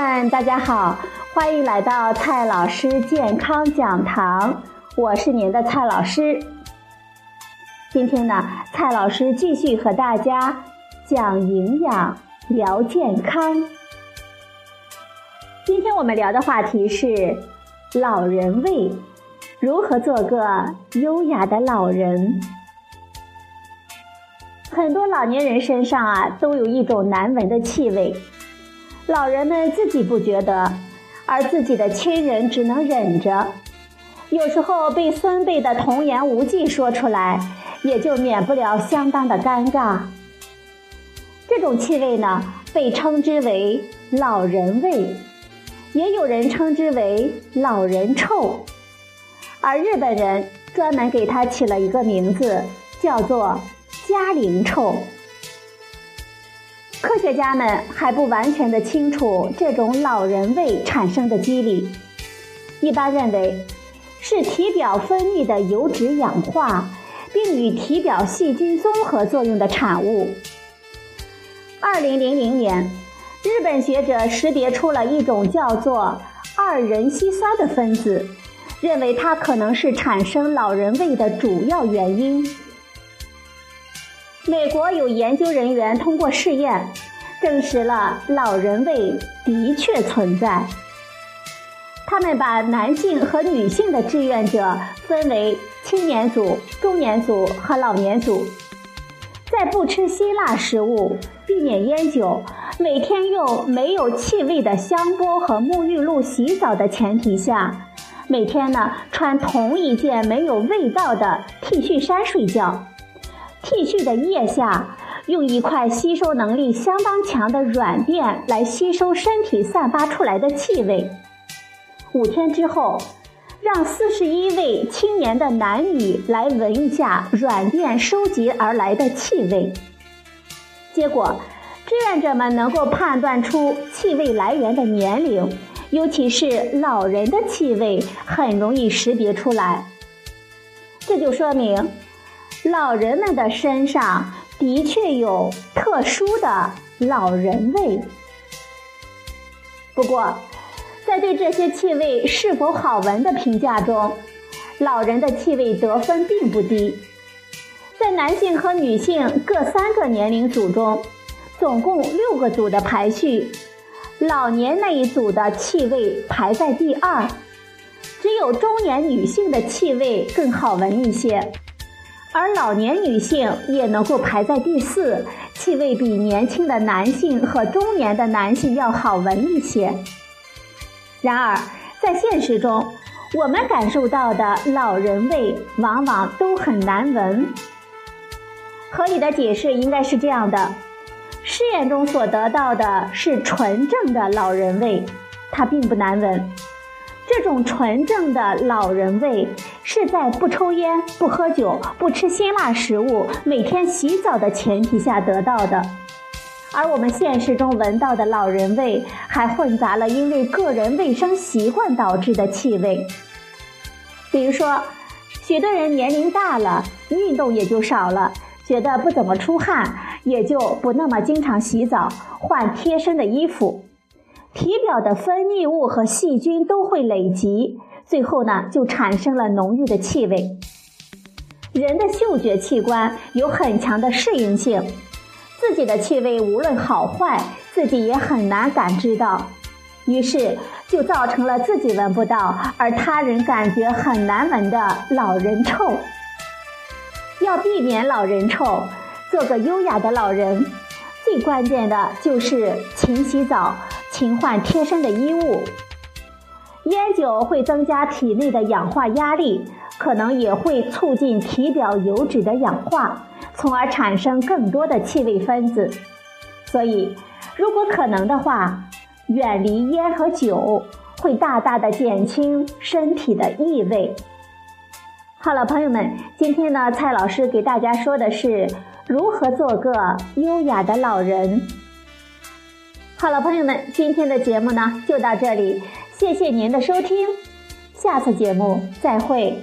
们，大家好，欢迎来到蔡老师健康讲堂，我是您的蔡老师。今天呢，蔡老师继续和大家讲营养、聊健康。今天我们聊的话题是老人味，如何做个优雅的老人？很多老年人身上啊，都有一种难闻的气味。老人们自己不觉得，而自己的亲人只能忍着。有时候被孙辈的童言无忌说出来，也就免不了相当的尴尬。这种气味呢，被称之为“老人味”，也有人称之为“老人臭”。而日本人专门给它起了一个名字，叫做“家陵臭”。科学家们还不完全的清楚这种老人味产生的机理，一般认为是体表分泌的油脂氧化，并与体表细菌综合作用的产物。二零零零年，日本学者识别出了一种叫做二壬烯酸的分子，认为它可能是产生老人味的主要原因。美国有研究人员通过试验，证实了老人味的确存在。他们把男性和女性的志愿者分为青年组、中年组和老年组，在不吃辛辣食物、避免烟酒、每天用没有气味的香波和沐浴露洗澡的前提下，每天呢穿同一件没有味道的 T 恤衫睡觉。T 恤的腋下用一块吸收能力相当强的软垫来吸收身体散发出来的气味。五天之后，让四十一位青年的男女来闻一下软垫收集而来的气味。结果，志愿者们能够判断出气味来源的年龄，尤其是老人的气味很容易识别出来。这就说明。老人们的身上的确有特殊的老人味。不过，在对这些气味是否好闻的评价中，老人的气味得分并不低。在男性和女性各三个年龄组中，总共六个组的排序，老年那一组的气味排在第二，只有中年女性的气味更好闻一些。而老年女性也能够排在第四，气味比年轻的男性和中年的男性要好闻一些。然而，在现实中，我们感受到的老人味往往都很难闻。合理的解释应该是这样的：试验中所得到的是纯正的老人味，它并不难闻。这种纯正的老人味是在不抽烟、不喝酒、不吃辛辣食物、每天洗澡的前提下得到的，而我们现实中闻到的老人味还混杂了因为个人卫生习惯导致的气味。比如说，许多人年龄大了，运动也就少了，觉得不怎么出汗，也就不那么经常洗澡、换贴身的衣服。体表的分泌物和细菌都会累积，最后呢就产生了浓郁的气味。人的嗅觉器官有很强的适应性，自己的气味无论好坏，自己也很难感知到，于是就造成了自己闻不到，而他人感觉很难闻的老人臭。要避免老人臭，做个优雅的老人，最关键的就是勤洗澡。勤换贴身的衣物，烟酒会增加体内的氧化压力，可能也会促进体表油脂的氧化，从而产生更多的气味分子。所以，如果可能的话，远离烟和酒，会大大的减轻身体的异味。好了，朋友们，今天呢，蔡老师给大家说的是如何做个优雅的老人。好了，朋友们，今天的节目呢就到这里，谢谢您的收听，下次节目再会。